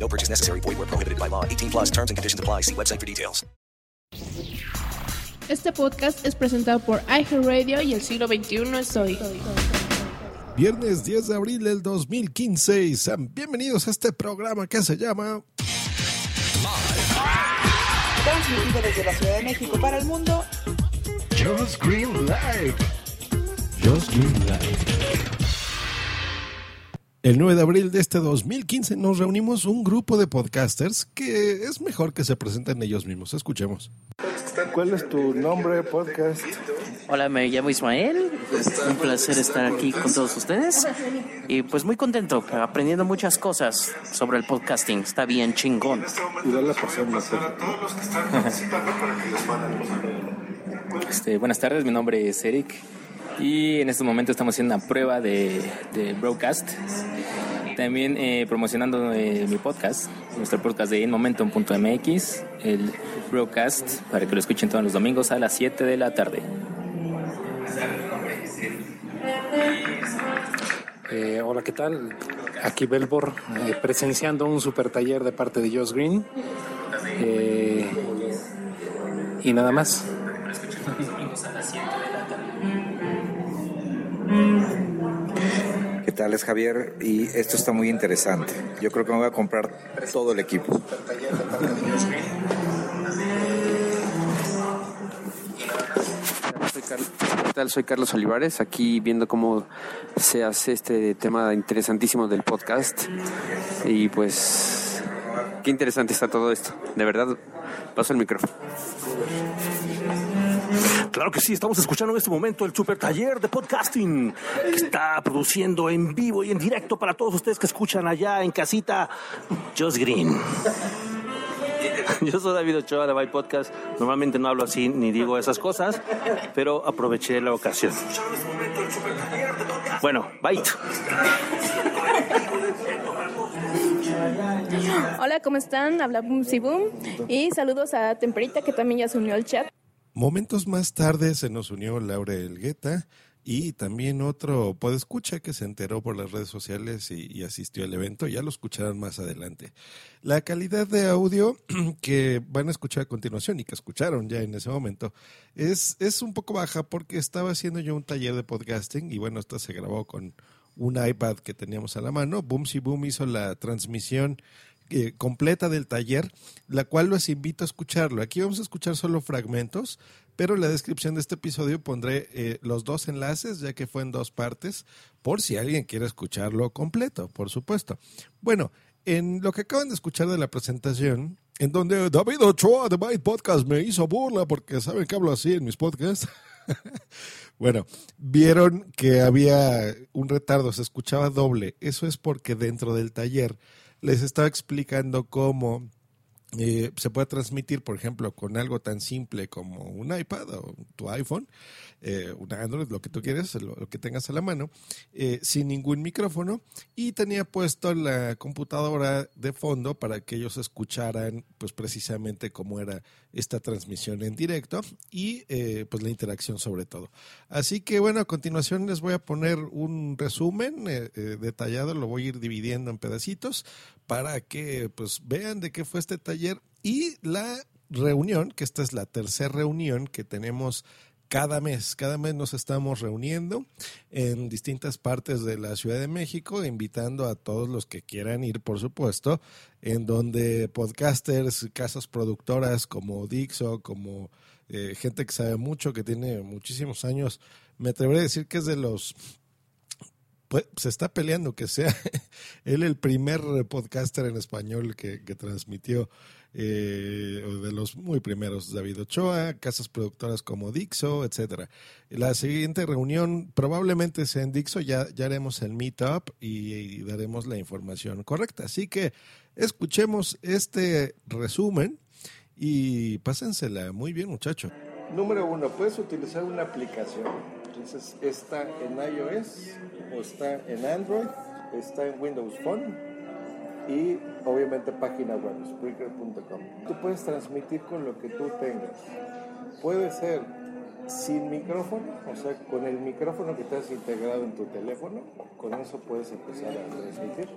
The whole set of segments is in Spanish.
No purchase necessary. Void where prohibited by law. 18 plus terms and conditions apply. See website for details. Este podcast es presentado por iHeartRadio y el siglo XXI es hoy. Viernes 10 de abril del 2015 y sean bienvenidos a este programa que se llama Transmitido desde la Ciudad de México para el mundo. Just Green Live. Just Green Live. El 9 de abril de este 2015 nos reunimos un grupo de podcasters que es mejor que se presenten ellos mismos. Escuchemos. ¿Cuál es tu nombre, podcast? Hola, me llamo Ismael. Un placer estar aquí con todos ustedes. Y pues muy contento, aprendiendo muchas cosas sobre el podcasting. Está bien chingón. Y dale a pasar una cosa. Este, buenas tardes, mi nombre es Eric y en este momento estamos haciendo una prueba de, broadcast. También eh, promocionando eh, mi podcast, nuestro podcast de InMomentum.mx, el broadcast, para que lo escuchen todos los domingos a las 7 de la tarde. Eh, hola, ¿qué tal? Aquí Belbor, presenciando un super taller de parte de Josh Green. y nada más. Los domingos a las 7. Capitales, Javier, y esto está muy interesante. Yo creo que me voy a comprar todo el equipo. ¿Qué tal? Soy Carlos Olivares, aquí viendo cómo se hace este tema interesantísimo del podcast. Y pues, qué interesante está todo esto. De verdad, paso el micrófono. Claro que sí, estamos escuchando en este momento el super taller de podcasting que está produciendo en vivo y en directo para todos ustedes que escuchan allá en casita Just Green. Yo soy David Ochoa de By Podcast. Normalmente no hablo así ni digo esas cosas, pero aproveché la ocasión. Bueno, bye. Hola, ¿cómo están? Habla Boom Si Boom. Y saludos a Temperita, que también ya se unió al chat. Momentos más tarde se nos unió Laura Elgueta y también otro podescucha que se enteró por las redes sociales y, asistió al evento. Ya lo escucharán más adelante. La calidad de audio que van a escuchar a continuación y que escucharon ya en ese momento es, es un poco baja porque estaba haciendo yo un taller de podcasting y bueno, esto se grabó con un iPad que teníamos a la mano. Boom Si Boom hizo la transmisión eh, completa del taller, la cual los invito a escucharlo. Aquí vamos a escuchar solo fragmentos, pero en la descripción de este episodio pondré eh, los dos enlaces, ya que fue en dos partes, por si alguien quiere escucharlo completo, por supuesto. Bueno, en lo que acaban de escuchar de la presentación, en donde David Ochoa de My Podcast me hizo burla porque saben que hablo así en mis podcasts. bueno, vieron que había un retardo, se escuchaba doble. Eso es porque dentro del taller les estaba explicando cómo eh, se puede transmitir, por ejemplo, con algo tan simple como un iPad o tu iPhone, eh, un Android, lo que tú quieras, lo, que tengas a la mano, eh, sin ningún micrófono. Y tenía puesto la computadora de fondo para que ellos escucharan, pues precisamente cómo era esta transmisión en directo y eh, pues la interacción sobre todo. Así que bueno, a continuación les voy a poner un resumen detallado, lo voy a ir dividiendo en pedacitos para que pues vean de qué fue este taller y la reunión, que esta es la tercera reunión que tenemos cada mes. Cada mes nos estamos reuniendo en distintas partes de la Ciudad de México, invitando a todos los que quieran ir, por supuesto, en donde podcasters, casas productoras como Dixo, como eh, gente que sabe mucho, que tiene muchísimos años, me atreveré a decir que es de los pues, se está peleando que sea él el primer podcaster en español que, que transmitió, eh, de los muy primeros, David Ochoa, casas productoras como Dixo, etcétera. La siguiente reunión probablemente sea en Dixo, ya, ya haremos el meetup y, y daremos la información correcta. Así que escuchemos este resumen y pásensela muy bien, muchachos. Número uno, puedes utilizar una aplicación. Entonces, está en iOS o está en Android, está en Windows Phone y obviamente página web, Spreaker.com. Tú puedes transmitir con lo que tú tengas. Puede ser sin micrófono, o sea, con el micrófono que te has integrado en tu teléfono, con eso puedes empezar a transmitir.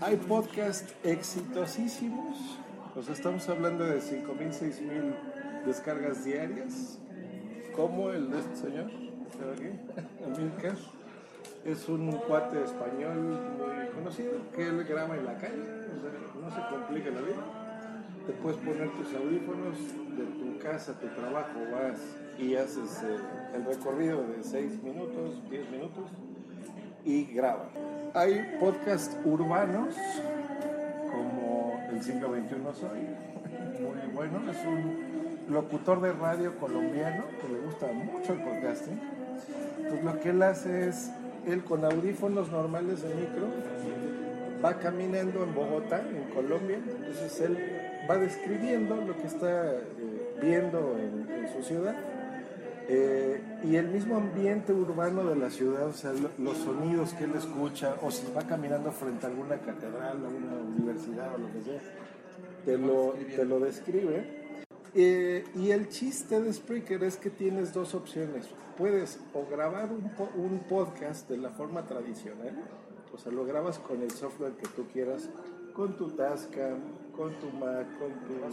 Hay podcasts exitosísimos, o sea, estamos hablando de 5.000, 6.000 descargas diarias, como el de este señor, Es un cuate español muy conocido que él graba en la calle, o sea, no se complica la vida. Te puedes poner tus audífonos de tu casa, tu trabajo, vas y haces el recorrido de 6 minutos, 10 minutos y graba. Hay podcasts urbanos como El siglo XXI Soy, muy bueno, es un locutor de radio colombiano que le gusta mucho el podcasting. Entonces lo que él hace es, él con audífonos normales de micro, va caminando en Bogotá, en Colombia, entonces él va describiendo lo que está eh, viendo en, su ciudad eh, y el mismo ambiente urbano de la ciudad, o sea, lo- los sonidos que él escucha, o si va caminando frente a alguna catedral, a una universidad o lo que sea, te lo, te lo describe. Eh, y el chiste de Spreaker es que tienes dos opciones. Puedes o grabar un, po- un podcast de la forma tradicional, o sea, lo grabas con el software que tú quieras, con tu Tascam, con tu Mac, con tu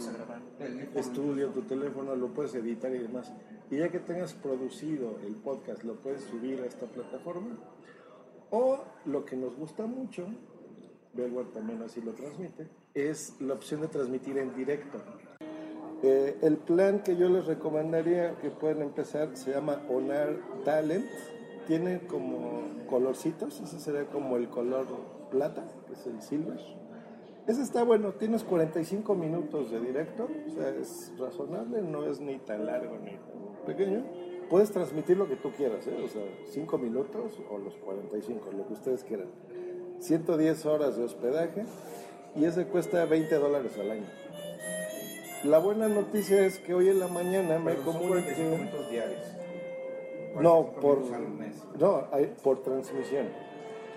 estudio, tu teléfono, lo puedes editar y demás. Y ya que tengas producido el podcast, lo puedes subir a esta plataforma. O lo que nos gusta mucho, Bellware también así lo transmite, es la opción de transmitir en directo. Eh, el plan que yo les recomendaría que puedan empezar se llama Onar Talent. Tiene como colorcitos, ese sería como el color plata, que es el silver. Ese está bueno, tienes 45 minutos de directo, o sea, es razonable, no es ni tan largo ni tan pequeño. Puedes transmitir lo que tú quieras, ¿eh? o sea, 5 minutos o los 45, lo que ustedes quieran. 110 horas de hospedaje y ese cuesta 20 dólares al año. La buena noticia es que hoy en la mañana me comuniqué. diarios. No, por, no, por transmisión.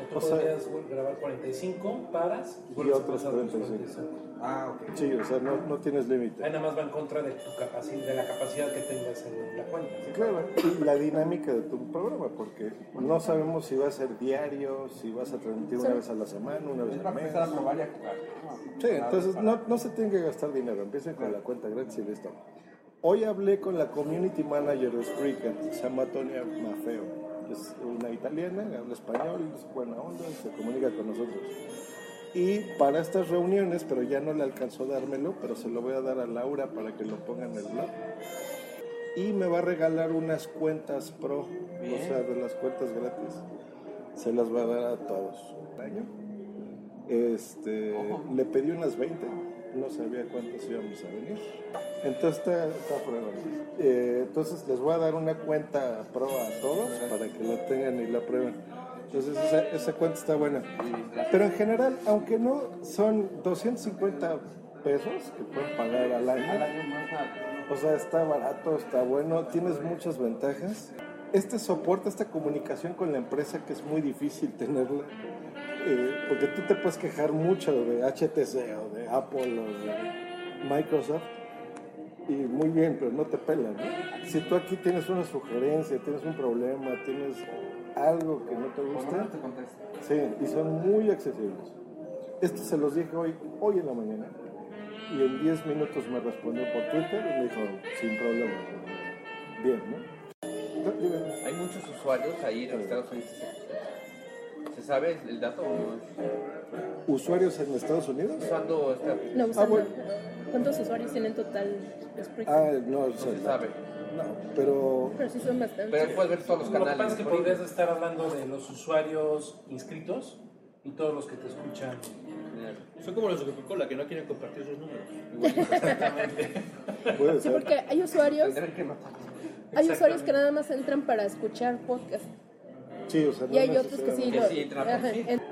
Tú O sea, podrías grabar 45, paras y a otros pasar los 45. Ah, ok. Sí, o sea, no, no tienes límite. Ahí nada más va en contra de, tu capacidad, de la capacidad que tengas en la cuenta. ¿sí? Claro, y la dinámica de tu programa, porque no sabemos si va a ser diario, si vas a transmitir una vez a la semana, una vez al mes. empezar a probar y a jugar. Sí, entonces no, no se tiene que gastar dinero, empiecen con la cuenta gratis y listo. Hoy hablé con la community manager de Spreaker, se llama Tonia Mafeo. Es una italiana, habla español, es buena onda, se comunica con nosotros. Y para estas reuniones, pero ya no le alcanzó a dármelo, pero se lo voy a dar a Laura para que lo ponga en el blog. Y me va a regalar unas cuentas pro, o sea, de las cuentas gratis. Se las va a dar a todos. Año. Este, le pedí unas 20, no sabía cuántas íbamos a venir. Entonces está, está. Eh, entonces les voy a dar una cuenta pro a todos para que la tengan y la prueben. Entonces esa, esa cuenta está buena. Pero en general, aunque no son 250 pesos que pueden pagar al año, o sea, está barato, está bueno, tienes muchas ventajas. Este soporte, esta comunicación con la empresa que es muy difícil tenerla, eh, porque tú te puedes quejar mucho de HTC o de Apple o de Microsoft, y muy bien, pero no te pelan. ¿no? Si tú aquí tienes una sugerencia, tienes un problema, tienes algo que no te gusta, sí, y son muy accesibles. Esto se los dije hoy, hoy en la mañana, y en 10 minutos me respondió por Twitter y me dijo, sin problema. Bien, ¿no? Hay muchos usuarios ahí en Estados Unidos. ¿Se sabe el dato o no? ¿Usuarios en Estados Unidos? Usando esta No, Ah, usando- bueno. ¿Cuántos usuarios tienen total? Ah, no, No se sabe. No, pero Pero sí son bastantes. Pero puedes ver todos los Lo que canales. pasa es que podrías estar hablando de los usuarios inscritos y todos los que te escuchan. Son como los de Coca-Cola que no quieren compartir sus números. puede Sí, ser. porque hay usuarios, que hay usuarios que nada más entran para escuchar podcast. Sí, o sea, Y no hay otros que sí lo... sí ajá,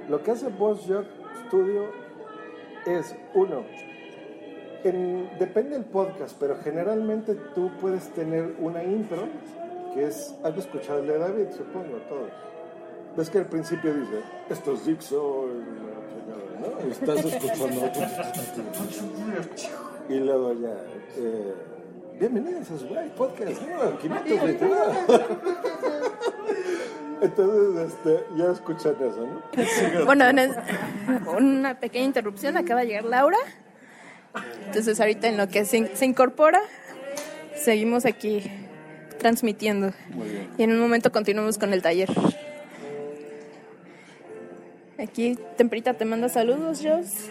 Lo que hace Boss Jock Studio es, uno, En- depende del podcast, pero generalmente tú puedes tener una intro que es, el de David, supongo, todos. Ves que al principio dice, esto es Dixon, ¿no? Y estás escuchando. y luego ya, eh, bienvenidos a su Podcast, ¿no? 529. Entonces, este, ya escuchan eso, ¿no? Bueno, una pequeña interrupción, acaba de llegar Laura. Entonces ahorita en lo que se, se incorpora, seguimos aquí transmitiendo. Muy bien. Y en un momento continuamos con el taller. Aquí Temperita te manda saludos, Jos.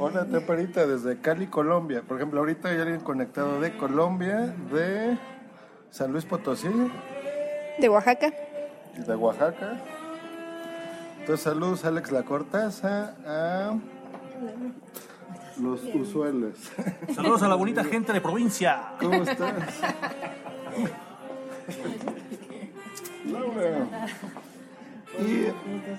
Hola, Temperita, desde Cali, Colombia. Por ejemplo, ahorita hay alguien conectado de Colombia, de San Luis Potosí, De Oaxaca. de Oaxaca. Entonces, saludos Alex La Cortaza, a los usuales. Saludos a la bonita gente de provincia. ¿Cómo estás? Laura. Y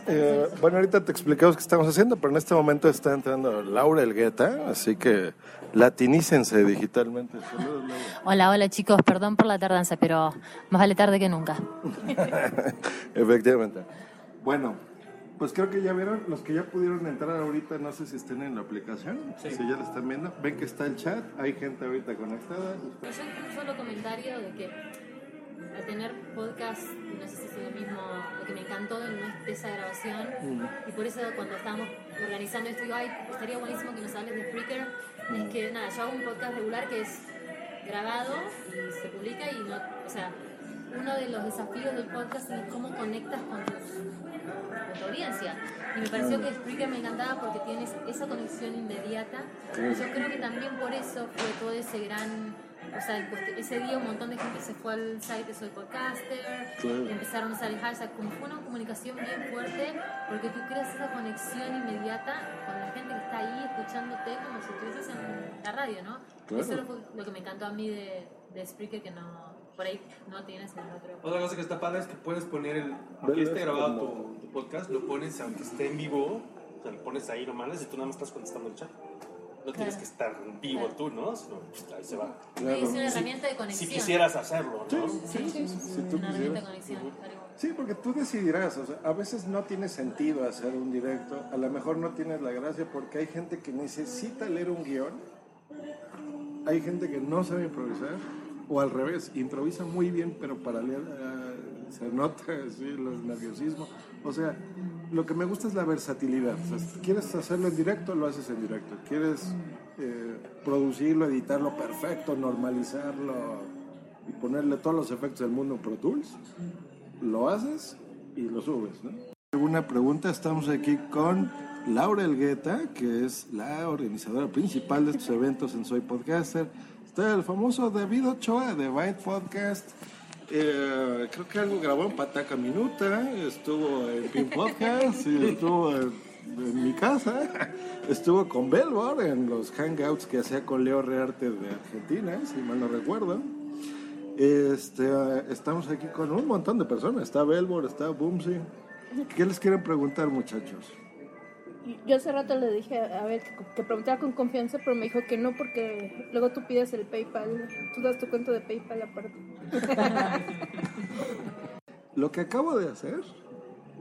eh, bueno, ahorita te explicamos qué estamos haciendo, pero en este momento está entrando Laura Elgueta, así que latinícense digitalmente. Saludos, Laura. Hola, hola chicos, perdón por la tardanza, pero más vale tarde que nunca. Efectivamente. Bueno, pues creo que ya vieron, los que ya pudieron entrar ahorita, no sé si estén en la aplicación, si ya la están viendo, ven que está el chat, hay gente ahorita conectada. Yo un solo comentario de que al tener podcast, no sé si es lo mismo, lo que me encantó de esa grabación, y por eso cuando estábamos organizando esto, digo, ay, estaría buenísimo que nos hables de Spreaker, es que nada, yo hago un podcast regular que es grabado y se publica y no, o sea, uno de los desafíos del podcast es cómo conectas con, tus. Y me pareció que Spreaker me encantaba porque tienes esa conexión inmediata. Y yo creo que también por eso fue todo ese gran. O sea, ese día un montón de gente se fue al site de Soy Podcaster, Claro. y empezaron a usar el hashtag, como fue una comunicación bien fuerte, porque tú creas esa conexión inmediata con la gente que está ahí escuchándote como si estuvieses en la radio, ¿no? Claro. Eso fue lo que me encantó a mí de, de Spreaker, que no, por ahí no tienes en el otro. Otra cosa que está padre es que puedes poner el. Aunque esté grabado tu, tu podcast, lo pones, aunque esté en vivo, o sea, lo pones ahí nomás y tú nada más estás contestando el chat. No tienes que estar vivo tú, ¿no? Sino, pues, ahí se va. Es una Si- herramienta de conexión. Si quisieras hacerlo, ¿no? Sí, sí, sí. Si tú una herramienta de quisieras. conexión. Sí, porque tú decidirás, o sea, a veces no tiene sentido hacer un directo, a lo mejor no tienes la gracia porque hay gente que necesita leer un guion, hay gente que no sabe improvisar, o al revés, improvisa muy bien, pero para leer ah, se nota así el nerviosismo. O sea, lo que me gusta es la versatilidad. O sea, quieres hacerlo en directo, lo haces en directo. Quieres eh, producirlo, editarlo perfecto, normalizarlo y ponerle todos los efectos del mundo en Pro Tools, lo haces y lo subes, ¿no? Una pregunta, estamos aquí con Laura Elgueta, que es la organizadora principal de estos eventos en Soy Podcaster. Está el famoso David Ochoa de Byte Podcast. Eh, creo que algo grabó en Pataca Minuta, estuvo en Pin Podcast, y estuvo en, mi casa, estuvo con Belbor en los hangouts que hacía con Leo Rearte de Argentina, si mal no recuerdo. Este, estamos aquí con un montón de personas. Está Belbor, está Boomsy. ¿Qué les quieren preguntar, muchachos? Yo hace rato le dije a ver que, que preguntara con confianza, pero me dijo que no porque luego tú pides el PayPal, tú das tu cuenta de PayPal aparte. Lo que acabo de hacer,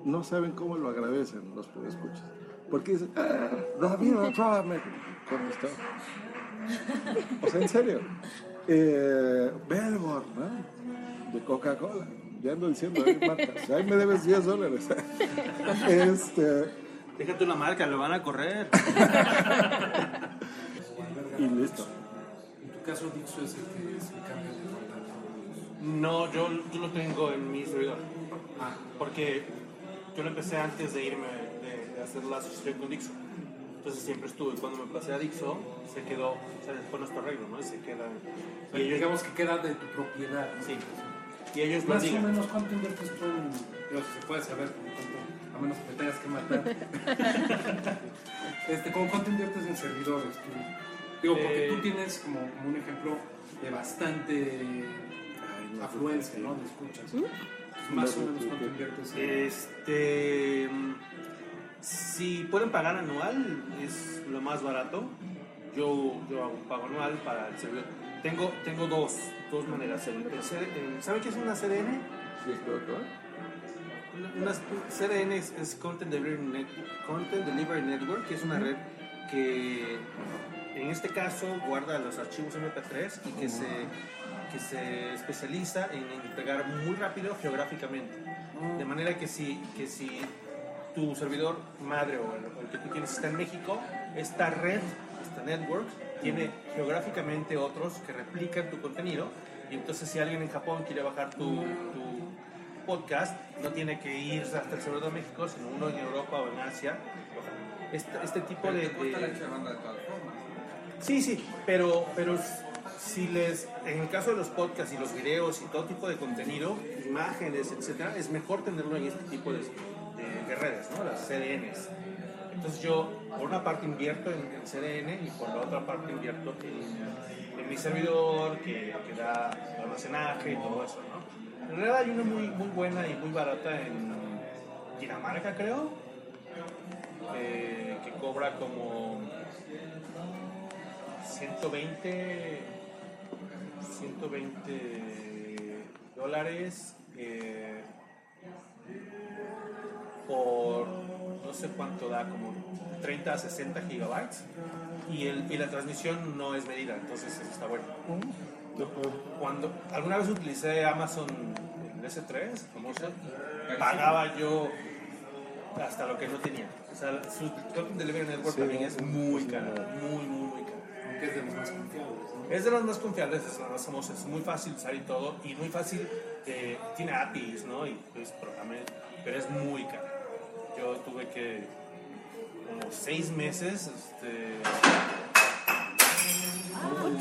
no saben cómo lo agradecen los escuchas. Porque dicen, ah, David Ochoa me contestó. O sea, en serio. Eh, ¿no? De Coca-Cola. Ya ando diciendo, ahí, marcas. Ahí me debes 10 dólares. este, Déjate una marca, lo van a correr. y listo. En tu caso, Dixo es el que es el cambio de contacto. No, yo, yo lo tengo en mi servidor. Porque yo lo empecé antes de irme, de, de hacer la asociación con Dixo. Entonces siempre estuve. Cuando me pasé a Dixo, se quedó, o sea, fue nuestro arreglo, ¿no? Y se queda. O sea, digamos que queda de tu propiedad. ¿no? Sí. Y ellos lo Más o menos, ¿cuánto inviertes tú en.? Se puede saber, cuánto, a menos que me tengas que matar. este, ¿cómo cuánto inviertes en servidores? tú? Digo, porque Eh, tú tienes como, como un ejemplo de bastante afluencia, ¿no? De escuchas. Entonces, más o menos, ¿cuánto inviertes en.? Este. mm, Si pueden pagar anual, es lo más barato. yo, yo hago un pago anual para el servidor. Tengo, tengo dos, dos maneras. El, el CD el- ¿Saben qué es una CDN? Sí, es. Una, CDN es, es Content, Delivery Net- Content Delivery Network, que es una red que en este caso guarda los archivos MP3 y que, se, que se especializa en entregar muy rápido geográficamente. De manera que si, que si tu servidor madre o el, el que tú tienes está en México, esta red, esta network, tiene geográficamente otros que replican tu contenido. Y entonces si alguien en Japón quiere bajar tu, tu podcast, no tiene que ir hasta el servidor de México, sino uno en Europa o en Asia. Este, este tipo de... de- Sí, sí, pero, pero si les, en el caso de los podcasts y los videos y todo tipo de contenido, imágenes, etcétera, es mejor tenerlo en este tipo de, de- de redes, ¿no? Las CDNs. Entonces yo, por una parte invierto en, en CDN y por la otra parte invierto en, en mi servidor que, que da almacenaje y todo eso, ¿no? En realidad hay una muy, muy buena y muy barata en Dinamarca, creo, eh, que cobra como 120, 120 dólares eh, por no sé cuánto da, como 30 a 60 gigabytes. Y, el, y la transmisión no es medida, entonces eso está bueno. Cuando alguna vez utilicé Amazon el S3, famoso, pagaba yo hasta lo que no tenía. O sea, su Content Delivery Network Sí, también es muy caro, muy, muy, muy caro. Aunque es de los más confiables. ¿no? Es de los más confiables, es de los más famosos, es muy fácil usar y todo, y muy fácil, eh, tiene APIs, ¿no? Y pues programé, pero es muy caro. Yo tuve que, como seis meses, este, uh,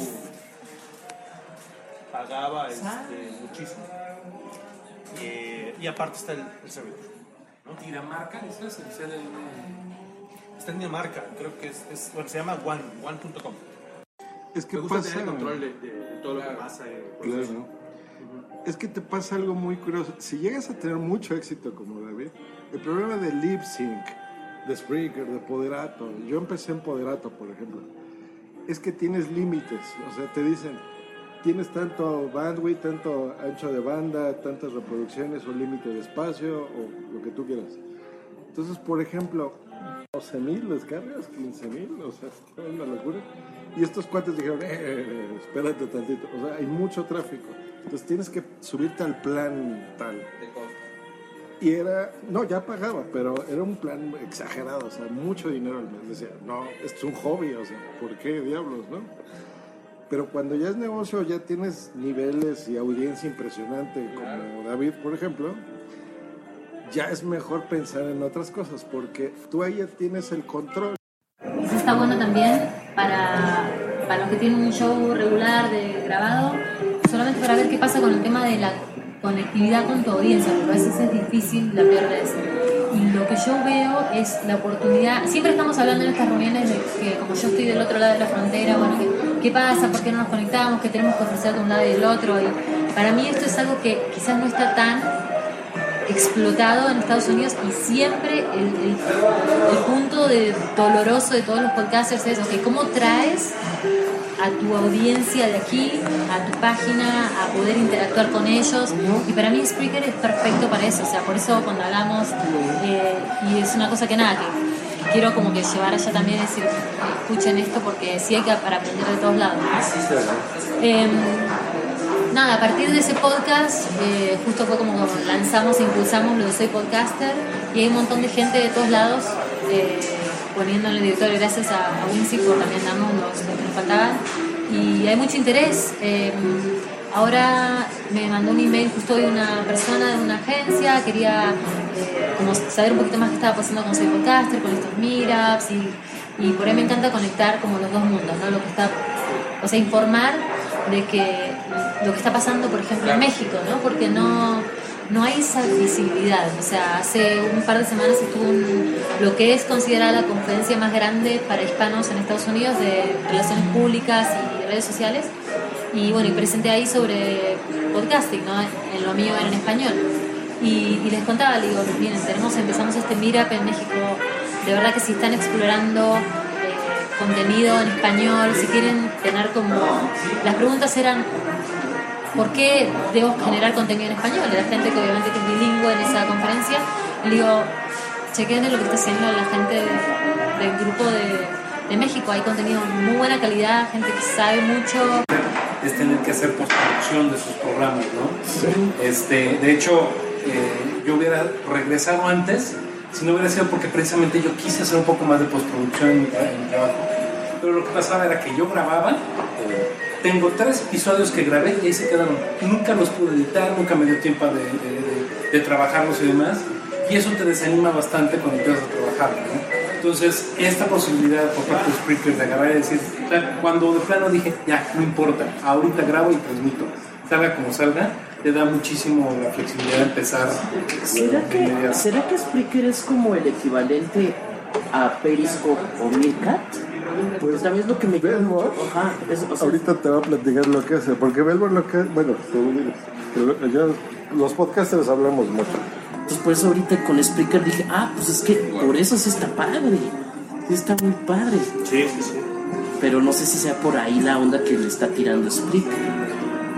pagaba este, muchísimo. Eh, y aparte está el, el servidor. ¿no? Dinamarca, ¿esa es el CDN? Está en Dinamarca, creo que es, es- bueno, se llama One, one.com. Es que Me gusta pasa- tener el control de, de- de todo lo que pasa. en el proceso. Es que te pasa algo muy curioso. Si llegas a tener mucho éxito como David, el problema de lip sync, de Spreaker, de Poderato, yo empecé en Poderato, por ejemplo, es que tienes límites. O sea, te dicen, tienes tanto bandwidth, tanto ancho de banda, tantas reproducciones o límite de espacio o lo que tú quieras. Entonces, por ejemplo, 12 mil descargas, 15 mil, o sea, es una locura. Y estos cuates dijeron, eh, eh, espérate tantito, o sea, hay mucho tráfico. Entonces tienes que subirte al plan tal. Y era, no, ya pagaba, pero era un plan exagerado, o sea, mucho dinero al mes. Decía, no, esto es un hobby, o sea, ¿por qué diablos, no? Pero cuando ya es negocio, ya tienes niveles y audiencia impresionante, como David, por ejemplo, ya es mejor pensar en otras cosas, porque tú ahí tienes el control. Eso está bueno también para, para los que tienen un show regular de grabado, solamente para ver qué pasa con el tema de la conectividad con tu audiencia, porque a veces es difícil la redes. Y lo que yo veo es la oportunidad, siempre estamos hablando en estas reuniones de que como yo estoy del otro lado de la frontera, bueno, ¿qué, qué pasa? ¿Por qué no nos conectamos? ¿Qué tenemos que ofrecer de un lado y del otro? Y para mí esto es algo que quizás no está tan explotado en Estados Unidos y siempre el, el- el punto de doloroso de todos los podcasters es, ok, ¿cómo traes a tu audiencia de aquí, a tu página, a poder interactuar con ellos? Y para mí Spreaker es perfecto para eso, o sea, por eso cuando hablamos, eh, y es una cosa que nada, que quiero como que llevar allá también, decir, escuchen esto porque sí hay que para aprender de todos lados. Nada, a partir de ese podcast, eh, justo fue como lanzamos e impulsamos lo de Soy Podcaster y hay un montón de gente de todos lados eh, poniendo en el directorio, gracias a, a Wincy por también darnos los, que nos faltaban. Y hay mucho interés. eh, ahora me mandó un email justo de una persona de una agencia, quería eh, como saber un poquito más qué estaba pasando con Soy Podcaster, con estos meetups y, y por ahí me encanta conectar como los dos mundos, ¿no? Lo que está, o sea, informar de que lo que está pasando, por ejemplo, en México, ¿no? Porque no, no hay esa visibilidad. O sea, hace un par de semanas estuvo un- lo que es considerada la conferencia más grande para hispanos en Estados Unidos de relaciones públicas y redes sociales. Y bueno, y presenté ahí sobre podcasting, ¿no? En lo mío era en español. Y, y les contaba, le digo, miren, tenemos, empezamos este Meetup en México. De verdad que si están explorando eh, contenido en español, si quieren tener como... Las preguntas eran, ¿por qué debo generar contenido en español? La gente que obviamente que es bilingüe en esa conferencia, le digo, chequen lo que está haciendo la gente del grupo de, de México, hay contenido de muy buena calidad, gente que sabe mucho. es tener que hacer postproducción de sus programas, ¿no? Este, de hecho, eh, yo hubiera regresado antes si no hubiera sido porque precisamente yo quise hacer un poco más de postproducción en mi, en mi trabajo. Pero lo que pasaba era que yo grababa, eh, tengo tres episodios que grabé y ahí se quedaron. Nunca los pude editar, nunca me dio tiempo de, de- de- de trabajarlos y demás. Y eso te desanima bastante cuando empiezas a trabajar, ¿no? Entonces, esta posibilidad por parte de Spreaker de agarrar y decir, cuando de plano dije, ya, no importa, ahorita grabo y transmito, salga como salga, te da muchísimo la flexibilidad de empezar. ¿Será de que. ¿Será que Spreaker es como el equivalente a Periscope o Meerkat? Pues también es lo que me Belmore, Ajá, es, o sea, ahorita te voy a platicar lo que hace, porque Belmore lo que, bueno, lo- ya los podcasters hablamos mucho. Pues por eso ahorita con Spreaker dije, ah, pues es que por eso sí está padre. Sí está muy padre. Sí, sí, sí. Pero no sé si sea por ahí la onda que le está tirando Spreaker.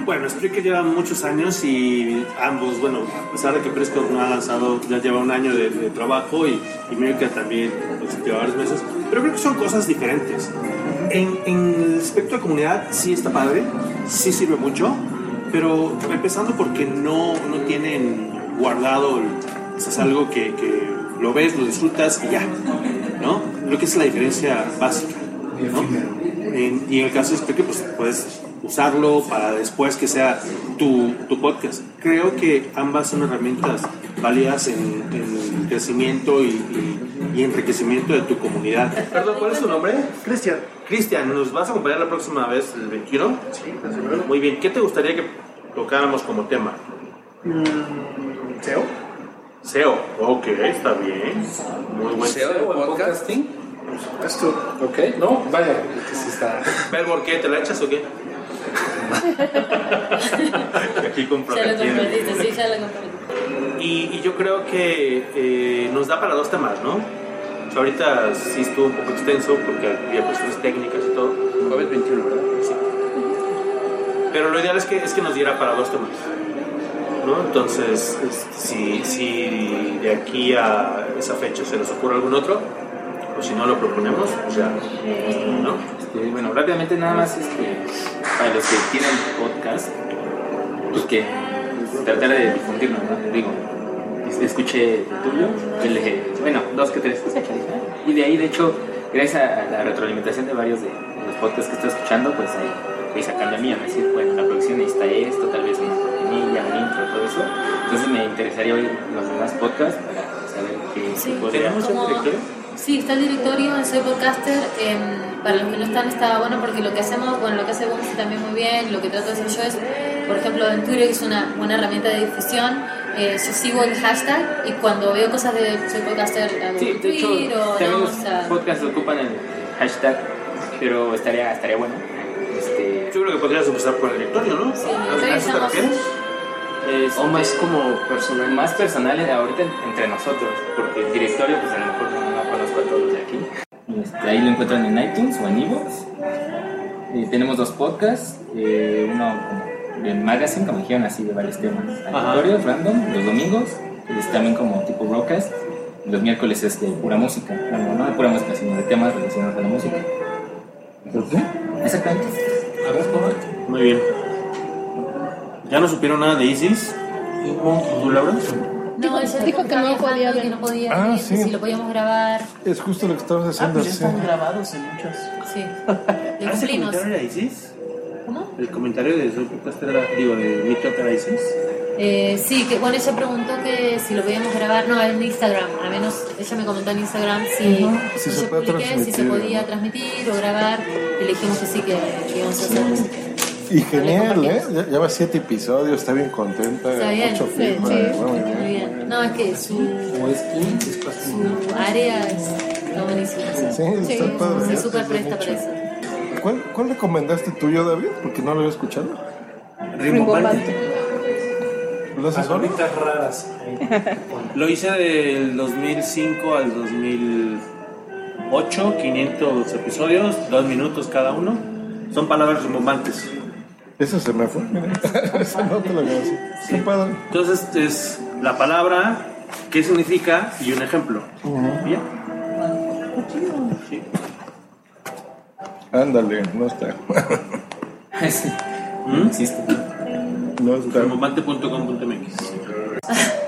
Bueno, Spreaker lleva muchos años y ambos, bueno, a pesar de que Periscope no ha lanzado, ya lleva un año de, de trabajo y, y Meerkat también pues, lleva varios meses, pero creo que son cosas diferentes. En, en el aspecto de comunidad sí está padre, sí sirve mucho, pero empezando porque no, no tienen guardado, o sea, es algo que, que lo ves, lo disfrutas y ya, ¿no? Creo que es la diferencia básica, ¿no? En- y en el caso de Spreaker, pues puedes usarlo para después que sea tu, tu podcast. Creo que ambas son herramientas válidas en, en crecimiento y, y- y enriquecimiento de tu comunidad. Perdón, ¿cuál es tu nombre? Cristian. Cristian, ¿nos vas a acompañar la próxima vez el 21? Sí, Muy bien, ¿qué te gustaría que tocáramos como tema? ¿SEO? SEO, ok, está bien. Muy buen ¿SEO de podcasting? Esto. Ok, no, vaya, que sí está. Belmore, ¿qué? ¿Te la echas o qué? Aquí sí, ya lo compartiste. Y, y yo creo que eh, nos da para dos temas, ¿no? O sea, ahorita sí estuvo un poco extenso porque había cuestiones técnicas y todo. Jueves 21, ¿verdad? Sí. Pero lo ideal es que, es que nos diera para dos temas. ¿no? Entonces, este, si, si de aquí a esa fecha se nos ocurre algún otro, o si no lo proponemos, pues ya. ¿no? Este, bueno, rápidamente nada más este, para los que tienen podcast, pues que tratar de difundirlo, ¿no? Digo, es- escuché el tuyo, el de- bueno, dos que tres, y de ahí, de hecho, gracias a la retroalimentación de varios de los podcasts que estoy escuchando, pues ahí voy sacando el mío, ¿no? decir, bueno, la producción necesita esto, tal vez una cortinilla, un intro, todo eso. Entonces me interesaría oír los demás podcasts para saber qué Sí, podría como- Sí, está el directorio en Soy Podcaster. em, para los que no están, está bueno porque lo que hacemos, bueno, lo que hace Bunzi también muy bien, lo que trato de hacer yo es, por ejemplo, en Twitter es una buena herramienta de difusión. eh, yo sigo el hashtag y cuando veo cosas de Soy Podcaster hago Sí, un de hecho, tweet o también no, los o sea, podcasts ocupan el hashtag, pero estaría, estaría bueno. Este, Yo creo que podrías empezar por el directorio, ¿no? Sí, ¿A eso te refieres? o más como personal. Más personal ahorita entre nosotros, porque el directorio, pues a lo mejor conozco a todos los de aquí. Este, ahí lo encuentran en iTunes o en iVoox. Eh, tenemos dos podcasts, eh, uno como de magazine, como dijeron así, de varios temas. Aleatorios, random, los domingos, es también como tipo broadcast. Los miércoles es de pura música, bueno, no de pura música, sino de temas relacionados a la música. ¿Por qué? Exactamente. A ver, Muy bien. ¿Ya no supieron nada de Isis? ¿Tú, Laura? No, ella dijo que no podía, que no podía Ah, sí. que si lo podíamos grabar. Es justo lo que estamos Ah, haciendo. pues ya sí. están grabados en muchos. Sí. Le ¿Ah, cumplimos. comentario era Isis? ¿Cómo? ¿El comentario de era, digo, de mi era Isis? Eh, sí, que bueno, ella preguntó que si lo podíamos grabar, no, en Instagram, al menos ella me comentó en Instagram si, Ujú. Si yo se puede publiqué, si se podía transmitir o grabar, y le dijimos que sí, que, que íbamos a hacer. Y genial, ¿eh? Ya, ya va siete episodios, está bien contenta. Está bien, mucho sí, sí, muy muy bien. bien. No, es que su, su área es, está buenísima. Sí, está padre. Se súper presta para eso. ¿Cuál, ¿Cuál recomendaste tuyo, David? Porque no lo había escuchado. Rimbombante. ¿Lo haces raras. Lo hice del 2005 al 2000. 8, 500 episodios, dos minutos cada uno. Son palabras rimbombantes. Eso se me fue, mira. Eso no te lo voy a decir. Sí. Entonces es la palabra, qué significa y un ejemplo. ¿Bien? Sí. Ándale, no está. ¿Mm? existe. No está. Rimbomante.com.mx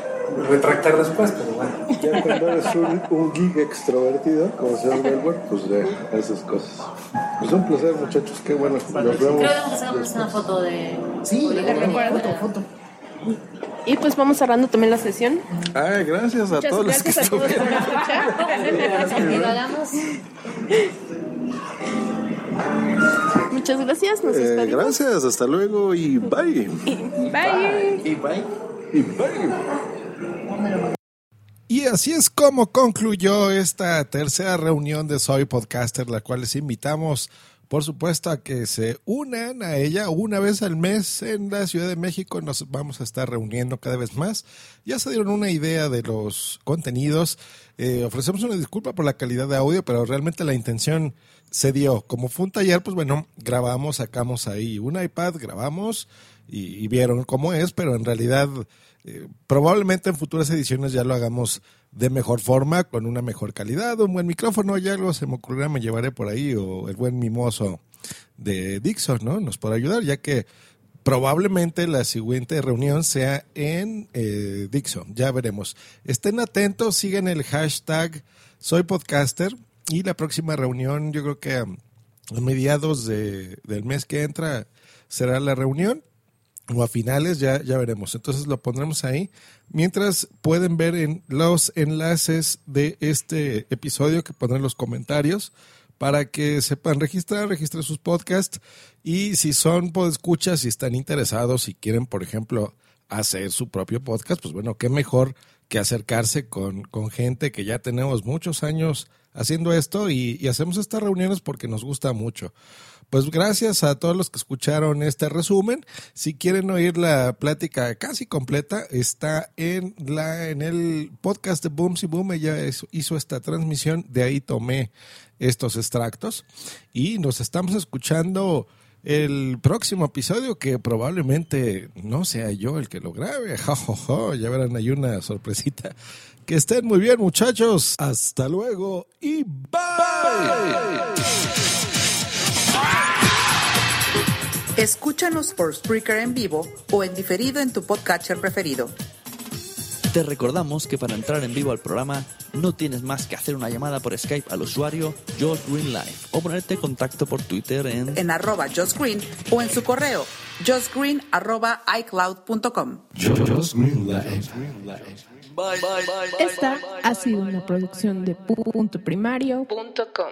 Retractar después, pero bueno. Ya cuando eres un, un geek extrovertido, como se llama Melbourne, pues de esas cosas. Pues un placer, muchachos. Qué bueno. Nos vemos. Creo que vamos a sacarnos una foto de. Sí, foto, foto. Y pues vamos cerrando también la sesión. Ay, gracias a Muchas todos los que gracias a todos por escuchar. Muchas gracias, nos Eh, gracias, hasta luego y bye. Bye. Y bye. Y bye. Y así es como concluyó esta tercera reunión de Soy Podcaster, la cual les invitamos, por supuesto, a que se unan a ella una vez al mes en la Ciudad de México. Nos vamos a estar reuniendo cada vez más. Ya se dieron una idea de los contenidos. Eh, ofrecemos una disculpa por la calidad de audio, pero realmente la intención se dio. Como fue un taller, pues bueno, grabamos, sacamos ahí un iPad, grabamos y, y vieron cómo es, pero en realidad eh, probablemente en futuras ediciones ya lo hagamos de mejor forma, con una mejor calidad, un buen micrófono, ya algo se me ocurrirá, me llevaré por ahí, o el buen mimoso de Dixon, ¿no? Nos podrá ayudar, ya que probablemente la siguiente reunión sea en eh, Dixon, ya veremos. Estén atentos, sigan el hashtag Soy Podcaster y la próxima reunión, yo creo que a, mediados de- del mes que entra será la reunión o a finales, ya, ya veremos. Entonces lo pondremos ahí. Mientras pueden ver en los enlaces de este episodio que pondré en los comentarios para que sepan registrar, registrar sus podcasts y si son podescuchas, si están interesados, si quieren, por ejemplo, hacer su propio podcast, pues bueno, qué mejor que acercarse con, con gente que ya tenemos muchos años haciendo esto y, y hacemos estas reuniones porque nos gusta mucho. Pues gracias a todos los que escucharon este resumen. Si quieren oír la plática casi completa, está en la en el podcast de Booms y Boom. Ella hizo esta transmisión, de ahí tomé estos extractos y nos estamos escuchando el próximo episodio que probablemente no sea yo el que lo grabe. Ja, ja, ja. Ya verán, hay una sorpresita. Que estén muy bien, muchachos. Hasta luego y bye. Escúchanos por Spreaker en vivo o en diferido en tu podcatcher preferido. Te recordamos que para entrar en vivo al programa no tienes más que hacer una llamada por Skype al usuario Josh Green Live o ponerte en contacto por Twitter en En arroba Josh Green o en su correo joshgreen arroba iCloud.com. Esta ha sido una producción de punto primario.com.